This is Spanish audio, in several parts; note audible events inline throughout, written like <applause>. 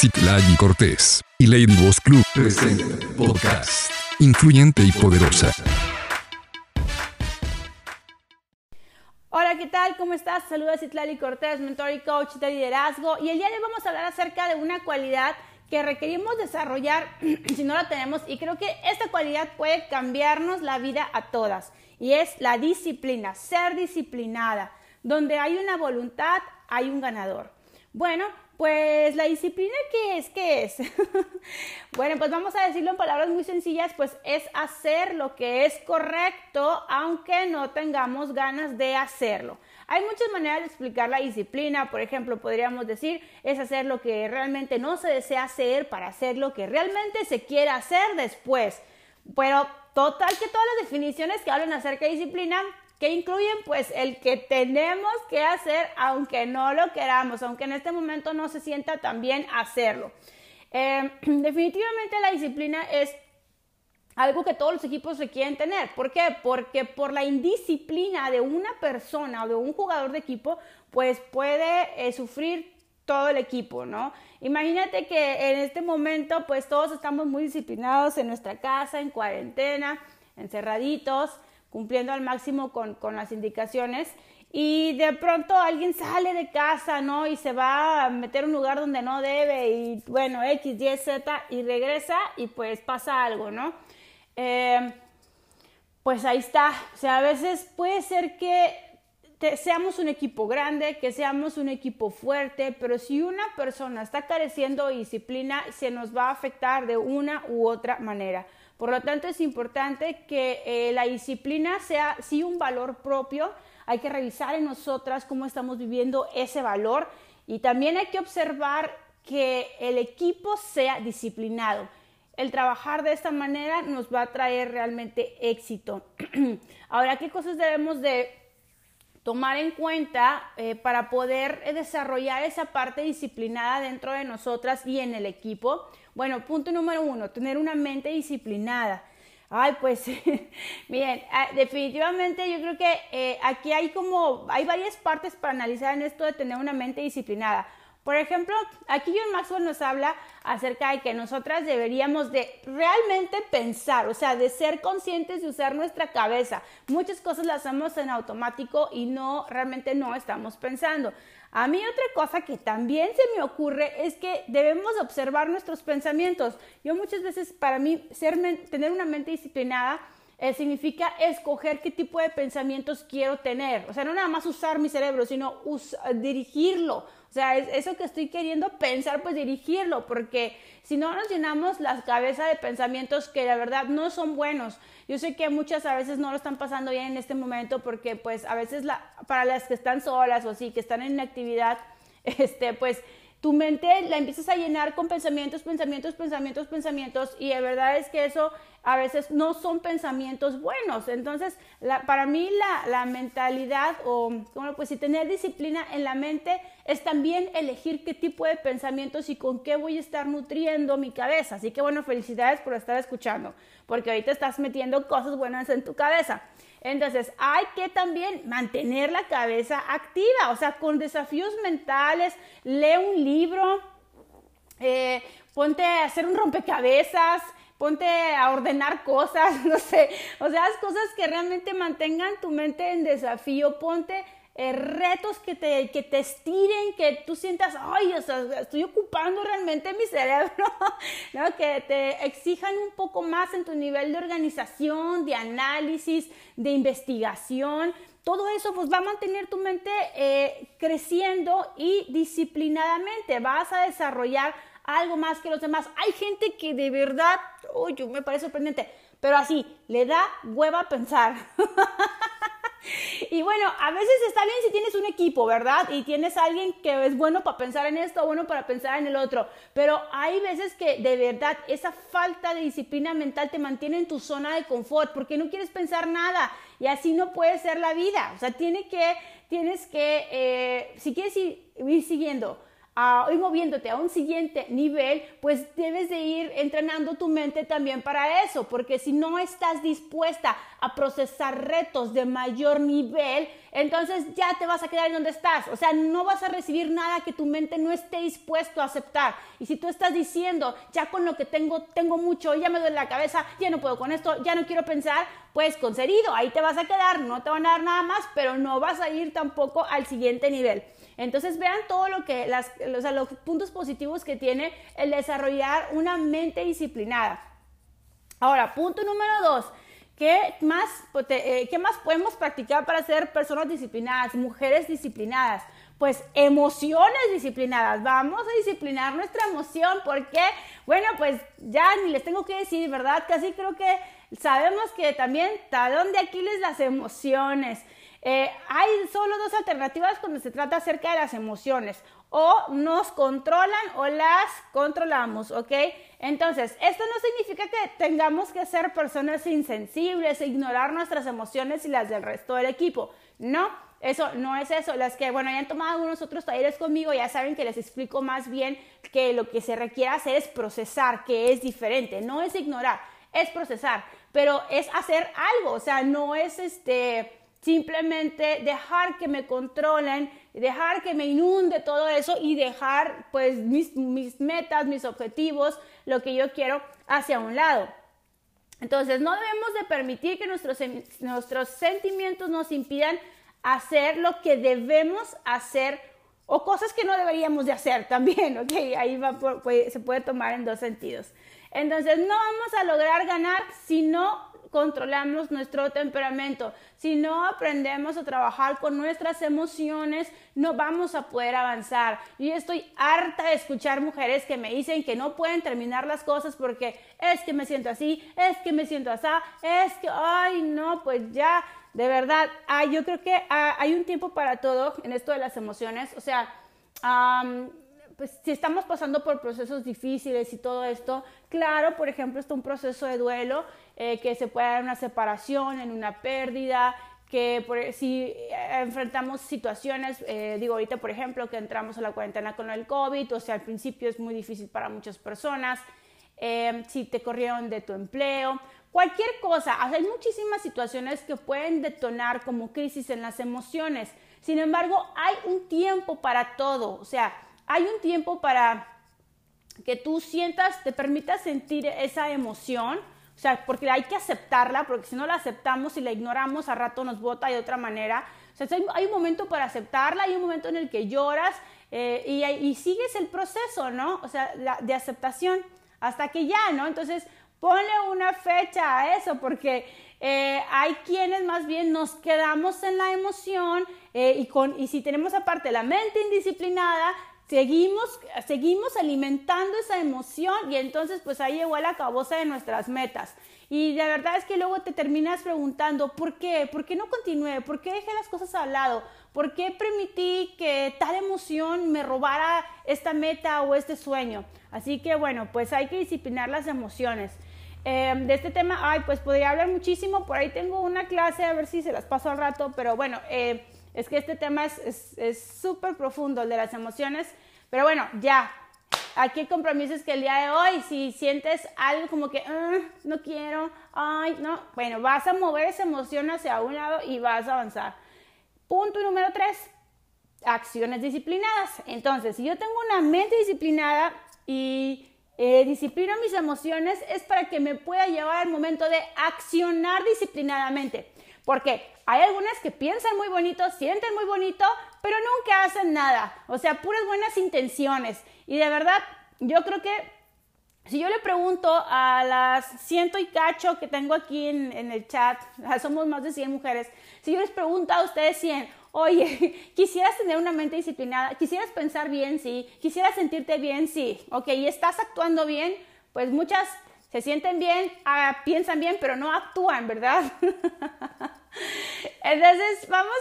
Citlali Cortés y Lady Boss Club presenta podcast influyente y poderosa. Hola, ¿qué tal? ¿Cómo estás? Saludos Citlali Cortés, mentor y coach de liderazgo. Y el día de hoy vamos a hablar acerca de una cualidad que requerimos desarrollar <clears throat> si no la tenemos y creo que esta cualidad puede cambiarnos la vida a todas y es la disciplina, ser disciplinada. Donde hay una voluntad, hay un ganador. Bueno, pues la disciplina, ¿qué es? ¿Qué es? <laughs> bueno, pues vamos a decirlo en palabras muy sencillas, pues es hacer lo que es correcto aunque no tengamos ganas de hacerlo. Hay muchas maneras de explicar la disciplina, por ejemplo, podríamos decir, es hacer lo que realmente no se desea hacer para hacer lo que realmente se quiere hacer después. Pero total que todas las definiciones que hablan acerca de disciplina que incluyen pues el que tenemos que hacer aunque no lo queramos, aunque en este momento no se sienta tan bien hacerlo. Eh, <clears throat> definitivamente la disciplina es algo que todos los equipos requieren tener. ¿Por qué? Porque por la indisciplina de una persona o de un jugador de equipo, pues puede eh, sufrir todo el equipo, ¿no? Imagínate que en este momento, pues todos estamos muy disciplinados en nuestra casa, en cuarentena, encerraditos, cumpliendo al máximo con, las indicaciones y de pronto alguien sale de casa, ¿no? Y se va a meter un lugar donde no debe y bueno, X, Y, Z y regresa y pues pasa algo, ¿no? Eh, pues ahí está. O sea, a veces puede ser que seamos un equipo grande, que seamos un equipo fuerte, pero si una persona está careciendo de disciplina, se nos va a afectar de una u otra manera. Por lo tanto, es importante que eh, la disciplina sea sí un valor propio. Hay que revisar en nosotras cómo estamos viviendo ese valor y también hay que observar que el equipo sea disciplinado. El trabajar de esta manera nos va a traer realmente éxito. <clears throat> Ahora, ¿qué cosas debemos de tomar en cuenta eh, para poder desarrollar esa parte disciplinada dentro de nosotras y en el equipo? Bueno, punto número uno, tener una mente disciplinada. Ay, pues, <laughs> miren, ah, definitivamente yo creo que eh, aquí hay como, hay varias partes para analizar en esto de tener una mente disciplinada. Por ejemplo, aquí John Maxwell nos habla acerca de que nosotras deberíamos de realmente pensar, o sea, de ser conscientes de usar nuestra cabeza. Muchas cosas las hacemos en automático y no, realmente no estamos pensando. A mí otra cosa que también se me ocurre es que debemos observar nuestros pensamientos. Yo muchas veces, para mí, tener una mente disciplinada eh, significa escoger qué tipo de pensamientos quiero tener. O sea, no nada más usar mi cerebro, sino dirigirlo. O sea, eso que estoy queriendo pensar, pues dirigirlo, porque si no nos llenamos las cabezas de pensamientos que la verdad no son buenos. Yo sé que muchas a veces no lo están pasando bien en este momento porque pues a veces la, para las que están solas o así, que están en actividad, <laughs> este, pues tu mente la empiezas a llenar con pensamientos, pensamientos, pensamientos, pensamientos y de verdad es que eso a veces no son pensamientos buenos. Entonces, para mí la, mentalidad o, ¿cómo pues si tener disciplina en la mente es también elegir qué tipo de pensamientos y con qué voy a estar nutriendo mi cabeza. Así que bueno, felicidades por estar escuchando, porque ahorita estás metiendo cosas buenas en tu cabeza. Entonces, hay que también mantener la cabeza activa, o sea, con desafíos mentales, lee un libro, eh, ponte a hacer un rompecabezas, ponte a ordenar cosas, <laughs> no sé, o sea, cosas que realmente mantengan tu mente en desafío, ponte eh, retos que te, que te estiren, que tú sientas, ay, o estoy ocupando realmente mi cerebro, <laughs> ¿no? que te exijan un poco más en tu nivel de organización, de análisis, de investigación. Todo eso pues va a mantener tu mente eh, creciendo y disciplinadamente. Vas a desarrollar algo más que los demás. Hay gente que de verdad, uy, me parece sorprendente, pero así, le da hueva pensar. <laughs> <laughs> Y bueno, a veces está bien si tienes un equipo, ¿verdad? Y tienes alguien que es bueno para pensar en esto, bueno para pensar en el otro. Pero hay veces que de verdad esa falta de disciplina mental te mantiene en tu zona de confort porque no quieres pensar nada y así no puede ser la vida. O sea, tiene que, tienes que, eh, si quieres ir siguiendo a moviéndote a un siguiente nivel, pues debes de ir entrenando tu mente también para eso, porque si no estás dispuesta a procesar retos de mayor nivel, entonces ya te vas a quedar en donde estás. O sea, no vas a recibir nada que tu mente no esté dispuesto a aceptar. Y si tú estás diciendo, ya con lo que tengo, tengo mucho, ya me duele la cabeza, ya no puedo con esto, ya no quiero pensar, pues concedido, ahí te vas a quedar, no te van a dar nada más, pero no vas a ir tampoco al siguiente nivel. Entonces vean todo lo que, los puntos positivos que tiene el desarrollar una mente disciplinada. Ahora, punto número dos. ¿Qué más, eh, ¿Qué más podemos practicar para ser personas disciplinadas, mujeres disciplinadas? Pues emociones disciplinadas. Vamos a disciplinar nuestra emoción porque, bueno, pues ya ni les tengo que decir, ¿verdad? Casi creo que sabemos que también talón de Aquiles las emociones. Eh, hay solo dos alternativas cuando se trata acerca de las emociones. O nos controlan o las controlamos, ¿ok? Entonces, esto no significa que tengamos que ser personas insensibles e ignorar nuestras emociones y las del resto del equipo. No, eso no es eso. Las que, bueno, ya han tomado algunos otros talleres conmigo ya saben que les explico más bien que lo que se requiere hacer es procesar, que es diferente. No es ignorar, es procesar, pero es hacer algo. O sea, no es este simplemente dejar que me controlen, dejar que me inunde todo eso y dejar pues mis, metas, mis objetivos, lo que yo quiero hacia un lado. Entonces no debemos de permitir que nuestros, nuestros sentimientos nos impidan hacer lo que debemos hacer o cosas que no deberíamos de hacer también, ¿ok? Ahí va se puede tomar en dos sentidos. Entonces no vamos a lograr ganar si no controlamos nuestro temperamento, si no aprendemos a trabajar con nuestras emociones, no vamos a poder avanzar. Yo estoy harta de escuchar mujeres que me dicen que no pueden terminar las cosas porque es que me siento así, es que me siento así, es que, ay, no, pues ya, de verdad, yo creo que ah, hay un tiempo para todo en esto de las emociones, o sea, pues si estamos pasando por procesos difíciles y todo esto, claro, por ejemplo, está un proceso de duelo eh, que se puede dar una separación, en una pérdida, que por, si eh, enfrentamos situaciones, eh, digo ahorita por ejemplo que entramos a la cuarentena con el COVID, o sea, al principio es muy difícil para muchas personas, si te corrieron de tu empleo, cualquier cosa, hay muchísimas situaciones que pueden detonar como crisis en las emociones, sin embargo, hay un tiempo para todo, o sea, hay un tiempo para que tú sientas, te permitas sentir esa emoción, o sea, porque hay que aceptarla, porque si no la aceptamos y la ignoramos, a rato nos bota de otra manera. O sea, hay, un momento para aceptarla, hay un momento en el que lloras eh, y, sigues el proceso, ¿no? O sea, de aceptación, hasta que ya, ¿no? Entonces, ponle una fecha a eso, porque eh, hay quienes más bien nos quedamos en la emoción eh, y, con, y si tenemos aparte la mente indisciplinada, Seguimos, seguimos alimentando esa emoción y entonces pues ahí llegó a la caboza de nuestras metas. Y la verdad es que luego te terminas preguntando, ¿por qué? ¿Por qué no continué? ¿Por qué dejé las cosas al lado? ¿Por qué permití que tal emoción me robara esta meta o este sueño? Así que bueno, pues hay que disciplinar las emociones. Em, de este tema, ay, pues podría hablar muchísimo. Por ahí tengo una clase, a ver si se las paso al rato, pero bueno, eh, es que este tema es súper profundo, el de las emociones. Pero bueno, ya. Aquí hay compromisos que el día de hoy, si sientes algo como que ah, no quiero, ay, no, bueno, vas a mover esa emoción hacia un lado y vas a avanzar. Punto número tres, acciones disciplinadas. Entonces, si yo tengo una mente disciplinada y eh, disciplino mis emociones, es para que me pueda llevar al momento de accionar disciplinadamente. Porque hay algunas que piensan muy bonito, sienten muy bonito, pero nunca hacen nada. O sea, puras buenas intenciones. Y de verdad, yo creo que si yo le pregunto a las ciento y cacho que tengo aquí en, el chat, <laughs> somos más de 100 mujeres, si yo les pregunto a ustedes 100, oye, <laughs> quisieras tener una mente disciplinada, quisieras pensar bien, sí, quisieras sentirte bien, sí, ok, y estás actuando bien, pues muchas se sienten bien, ah, piensan bien, pero no actúan, ¿verdad? <laughs> Entonces vamos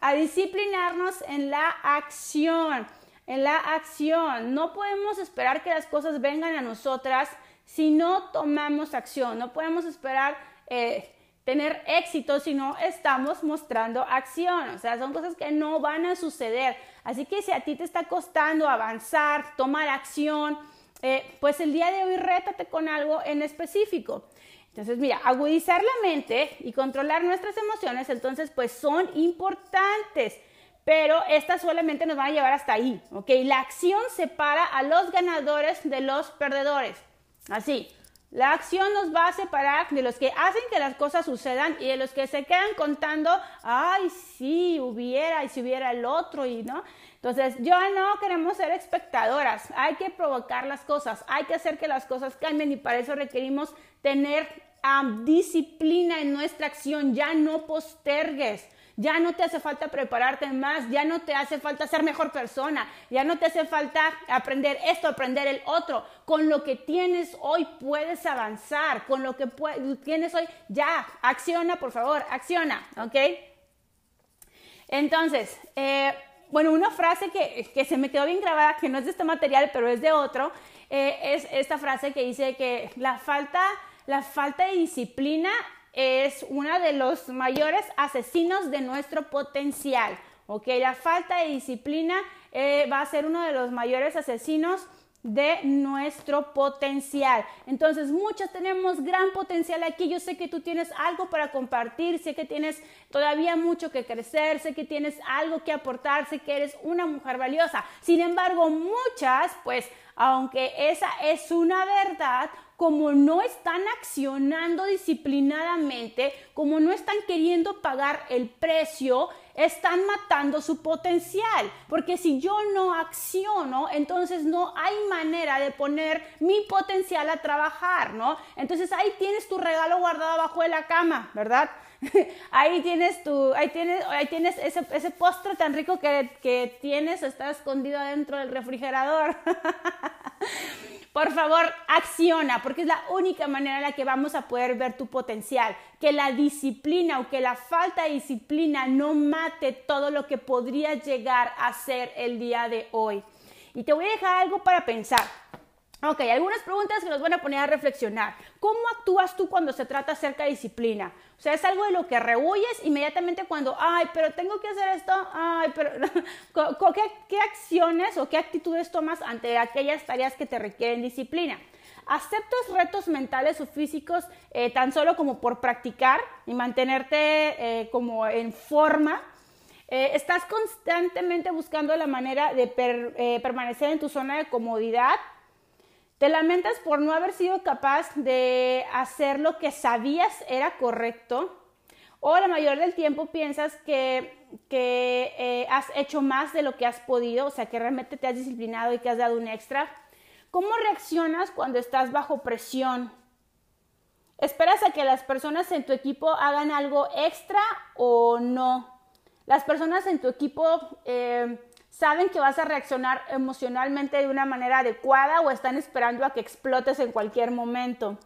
a, disciplinarnos en la acción, en la acción. No podemos esperar que las cosas vengan a nosotras si no tomamos acción. No podemos esperar eh, tener éxito si no estamos mostrando acción. O sea, son cosas que no van a suceder. Así que si a ti te está costando avanzar, tomar acción, eh, pues el día de hoy rétate con algo en específico. Entonces, mira, agudizar la mente y controlar nuestras emociones, entonces, pues son importantes, pero estas solamente nos van a llevar hasta ahí, ¿ok? La acción separa a los ganadores de los perdedores. Así, la acción nos va a separar de los que hacen que las cosas sucedan y de los que se quedan contando, ay, sí, hubiera y si hubiera el otro y no. Entonces, yo no queremos ser espectadoras, hay que provocar las cosas, hay que hacer que las cosas cambien y para eso requerimos tener disciplina en nuestra acción, ya no postergues. Ya no te hace falta prepararte más, ya no te hace falta ser mejor persona, ya no te hace falta aprender esto, aprender el otro. Con lo que tienes hoy puedes avanzar, con lo que tienes hoy, ya, acciona, por favor, acciona, ¿ok? Entonces, eh, bueno, una frase que, se me quedó bien grabada, que no es de este material, pero es de otro, eh, es esta frase que dice que la falta, la falta de disciplina es uno de los mayores asesinos de nuestro potencial. ¿ok? La falta de disciplina eh, va a ser uno de los mayores asesinos de nuestro potencial. Entonces, muchos tenemos gran potencial aquí. Yo sé que tú tienes algo para compartir, sé que tienes todavía mucho que crecer, sé que tienes algo que aportar, sé que eres una mujer valiosa. Sin embargo, muchas, pues, aunque esa es una verdad, como no están accionando disciplinadamente, como no están queriendo pagar el precio, están matando su potencial. Porque si yo no acciono, entonces no hay manera de poner mi potencial a trabajar, ¿no? Entonces ahí tienes tu regalo guardado abajo de la cama, ¿verdad? <laughs> ahí tienes tu, ahí tienes, ahí tienes ese, ese postre tan rico que, que tienes, está escondido dentro del refrigerador. <laughs> Por favor, acciona, porque es la única manera en la que vamos a poder ver tu potencial. Que la disciplina o que la falta de disciplina no mate todo lo que podrías llegar a ser el día de hoy. Y te voy a dejar algo para pensar. Ok, algunas preguntas que nos van a poner a reflexionar. ¿Cómo actúas tú cuando se trata acerca de disciplina? O sea, es algo de lo que rehuyes inmediatamente cuando, ay, pero tengo que hacer esto, ay, pero, <laughs> ¿qué, acciones o qué actitudes tomas ante aquellas tareas que te requieren disciplina? ¿Aceptas retos mentales o físicos eh, tan solo como por practicar y mantenerte eh, como en forma? Eh, ¿Estás constantemente buscando la manera de permanecer en tu zona de comodidad te lamentas por no haber sido capaz de hacer lo que sabías era correcto. O la mayor del tiempo piensas que, eh, has hecho más de lo que has podido, o sea, que realmente te has disciplinado y que has dado un extra. ¿Cómo reaccionas cuando estás bajo presión? ¿Esperas a que las personas en tu equipo hagan algo extra o no? Las personas en tu equipo eh, saben que vas a reaccionar emocionalmente de una manera adecuada o están esperando a que explotes en cualquier momento.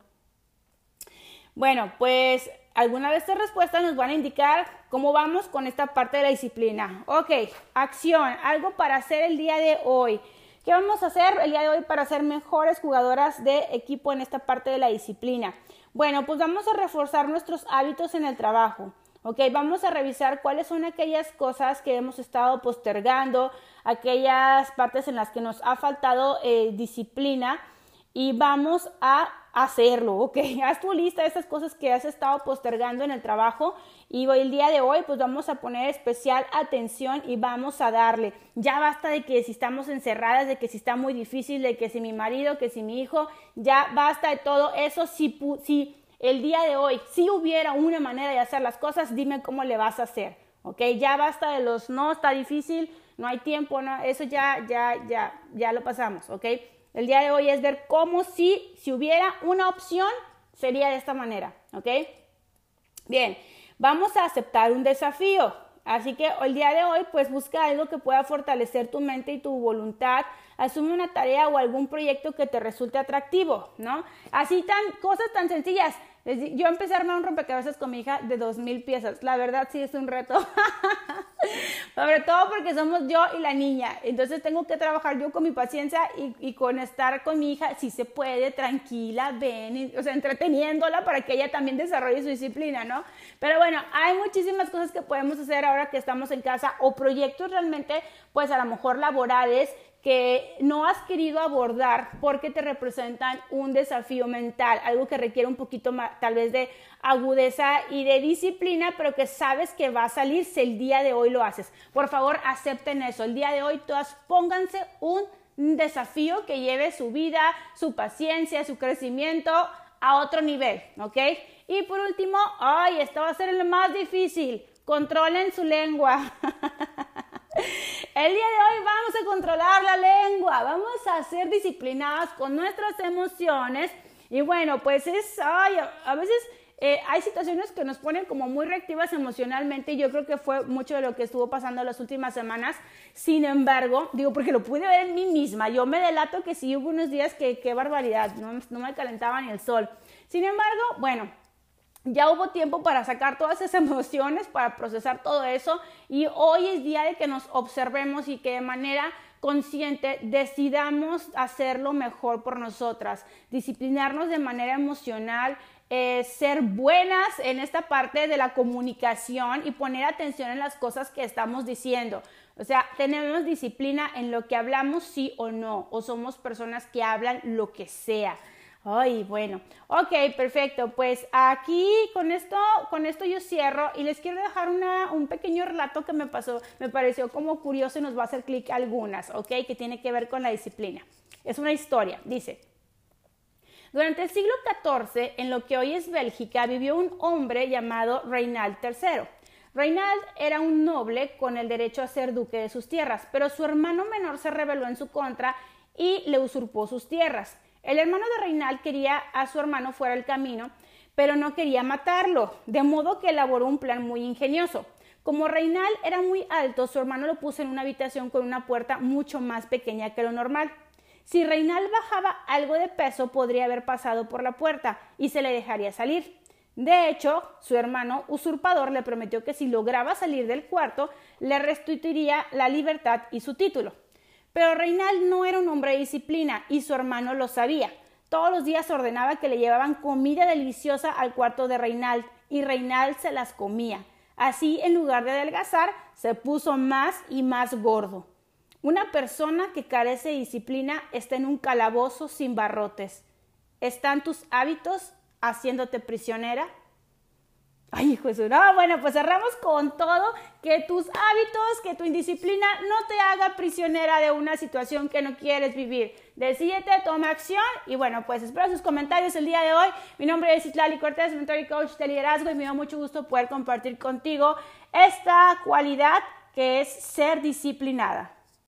Bueno, pues alguna de estas respuestas nos van a indicar cómo vamos con esta parte de la disciplina. Ok, acción, algo para hacer el día de hoy. ¿Qué vamos a hacer el día de hoy para ser mejores jugadoras de equipo en esta parte de la disciplina? Bueno, pues vamos a reforzar nuestros hábitos en el trabajo. Ok, vamos a revisar cuáles son aquellas cosas que hemos estado postergando, aquellas partes en las que nos ha faltado eh, disciplina y vamos a hacerlo, ok. <laughs> Haz tu lista de esas cosas que has estado postergando en el trabajo y hoy, el día de hoy pues vamos a poner especial atención y vamos a darle. Ya basta de que si estamos encerradas, de que si está muy difícil, de que si mi marido, que si mi hijo, ya basta de todo eso. Si, si el día de hoy, si hubiera una manera de hacer las cosas, dime cómo le vas a hacer, ¿ok? Ya basta de los no, está difícil, no hay tiempo, no, eso ya, ya, ya, ya lo pasamos, ¿ok? El día de hoy es ver cómo si, si hubiera una opción, sería de esta manera, ¿ok? Bien, vamos a aceptar un desafío. Así que el día de hoy, pues busca algo que pueda fortalecer tu mente y tu voluntad. Asume una tarea o algún proyecto que te resulte atractivo, ¿no? Así tan, cosas tan sencillas. Yo empecé a armar un rompecabezas con mi hija de dos mil piezas. La verdad sí es un reto. <laughs> Sobre todo porque somos yo y la niña. Entonces tengo que trabajar yo con mi paciencia y, con estar con mi hija, si se puede, tranquila, ven, o sea, entreteniéndola para que ella también desarrolle su disciplina, ¿no? Pero bueno, hay muchísimas cosas que podemos hacer ahora que estamos en casa o proyectos realmente, pues a lo mejor laborales que no has querido abordar porque te representan un desafío mental, algo que requiere un poquito más, tal vez de agudeza y de disciplina, pero que sabes que va a salir si el día de hoy lo haces. Por favor, acepten eso. El día de hoy todas pónganse un desafío que lleve su vida, su paciencia, su crecimiento a otro nivel, ¿ok? Y por último, ay, esto va a ser el más difícil. Controlen su lengua. <laughs> El día de hoy vamos a controlar la lengua, vamos a ser disciplinadas con nuestras emociones y bueno, pues es, ay, a veces eh, hay situaciones que nos ponen como muy reactivas emocionalmente y yo creo que fue mucho de lo que estuvo pasando las últimas semanas. Sin embargo, digo, porque lo pude ver en mí misma, yo me delato que sí hubo unos días que qué barbaridad, no, no me calentaba ni el sol. Sin embargo, bueno, ya hubo tiempo para sacar todas esas <laughs> emociones, para procesar todo eso y hoy es día de que nos observemos y que de manera consciente decidamos hacerlo mejor por nosotras, disciplinarnos de manera emocional, eh, ser buenas en esta parte de la comunicación y poner atención en las cosas que estamos diciendo. O sea, tenemos disciplina en lo que hablamos, sí o no, o somos personas que hablan lo que sea. Ay, bueno. Ok, perfecto. Pues aquí con esto, con esto yo cierro y les quiero dejar una, un pequeño relato que me pasó, me pareció como curioso y nos va a hacer clic algunas, ok, que tiene que ver con la disciplina. Es una historia, dice. Durante el siglo XIV, en lo que hoy es Bélgica, vivió un hombre llamado Reinald III. Reinald era un noble con el derecho a ser duque de sus tierras, pero su hermano menor se rebeló en su contra y le usurpó sus tierras. El hermano de Reinald quería a su hermano fuera del camino, pero no quería matarlo, de modo que elaboró un plan muy ingenioso. Como Reinald era muy alto, su hermano lo puso en una habitación con una puerta mucho más pequeña que lo normal. Si Reinald bajaba algo de peso, podría haber pasado por la puerta y se le dejaría salir. De hecho, su hermano usurpador le prometió que si lograba salir del cuarto, le restituiría la libertad y su título. Pero Reinald no era un hombre de disciplina y su hermano lo sabía. Todos los días ordenaba que le llevaban comida deliciosa al cuarto de Reinald y Reinald se las comía. Así, en lugar de adelgazar, se puso más y más gordo. Una persona que carece de disciplina está en un calabozo sin barrotes. ¿Están tus hábitos haciéndote prisionera? Ay, hijo de No, bueno, pues cerramos con todo. Que tus hábitos, que tu indisciplina no te haga prisionera de una situación que no quieres vivir. Decídete, toma acción. Y bueno, pues espero sus comentarios el día de hoy. Mi nombre es Itlali Cortés, mentor y coach de liderazgo. Y me da mucho gusto poder compartir contigo esta cualidad que es ser disciplinada.